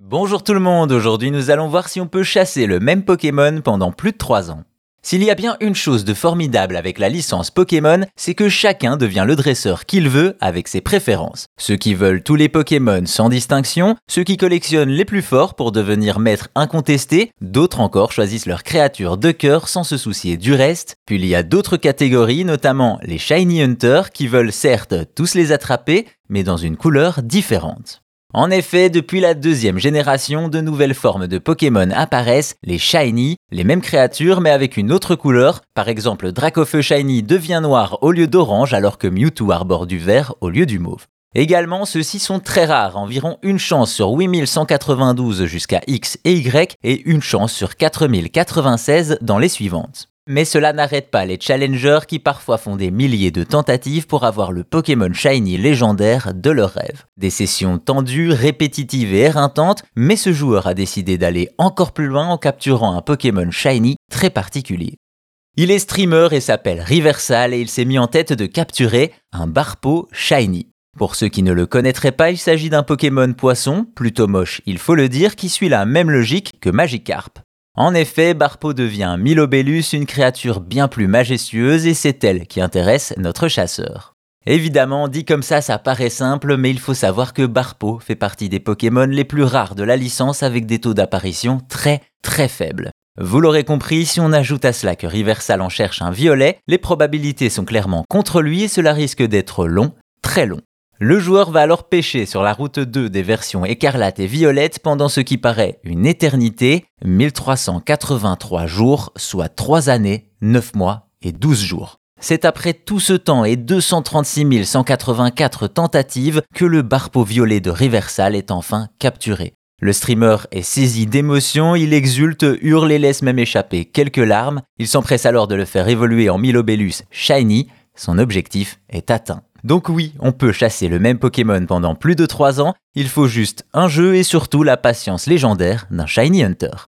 Bonjour tout le monde, aujourd'hui nous allons voir si on peut chasser le même Pokémon pendant plus de 3 ans. S'il y a bien une chose de formidable avec la licence Pokémon, c'est que chacun devient le dresseur qu'il veut avec ses préférences. Ceux qui veulent tous les Pokémon sans distinction, ceux qui collectionnent les plus forts pour devenir maître incontesté, d'autres encore choisissent leur créature de cœur sans se soucier du reste, puis il y a d'autres catégories, notamment les Shiny Hunters qui veulent certes tous les attraper, mais dans une couleur différente. En effet, depuis la deuxième génération, de nouvelles formes de Pokémon apparaissent, les Shiny, les mêmes créatures mais avec une autre couleur. Par exemple, Dracofeu Shiny devient noir au lieu d'orange alors que Mewtwo arbore du vert au lieu du mauve. Également, ceux-ci sont très rares, environ une chance sur 8192 jusqu'à X et Y et une chance sur 4096 dans les suivantes. Mais cela n'arrête pas les challengers qui parfois font des milliers de tentatives pour avoir le Pokémon Shiny légendaire de leur rêve. Des sessions tendues, répétitives et éreintantes, mais ce joueur a décidé d'aller encore plus loin en capturant un Pokémon Shiny très particulier. Il est streamer et s'appelle Riversal et il s'est mis en tête de capturer un Barpo Shiny. Pour ceux qui ne le connaîtraient pas, il s'agit d'un Pokémon poisson, plutôt moche il faut le dire, qui suit la même logique que Magikarp. En effet, Barpo devient Milobellus, une créature bien plus majestueuse, et c'est elle qui intéresse notre chasseur. Évidemment, dit comme ça, ça paraît simple, mais il faut savoir que Barpo fait partie des Pokémon les plus rares de la licence avec des taux d'apparition très très faibles. Vous l'aurez compris, si on ajoute à cela que Riversal en cherche un violet, les probabilités sont clairement contre lui et cela risque d'être long, très long. Le joueur va alors pêcher sur la route 2 des versions écarlate et violette pendant ce qui paraît une éternité, 1383 jours, soit 3 années, 9 mois et 12 jours. C'est après tout ce temps et 236 184 tentatives que le barpeau violet de Riversal est enfin capturé. Le streamer est saisi d'émotion, il exulte, hurle et laisse même échapper quelques larmes. Il s'empresse alors de le faire évoluer en Milobellus Shiny. Son objectif est atteint. Donc oui, on peut chasser le même Pokémon pendant plus de 3 ans, il faut juste un jeu et surtout la patience légendaire d'un Shiny Hunter.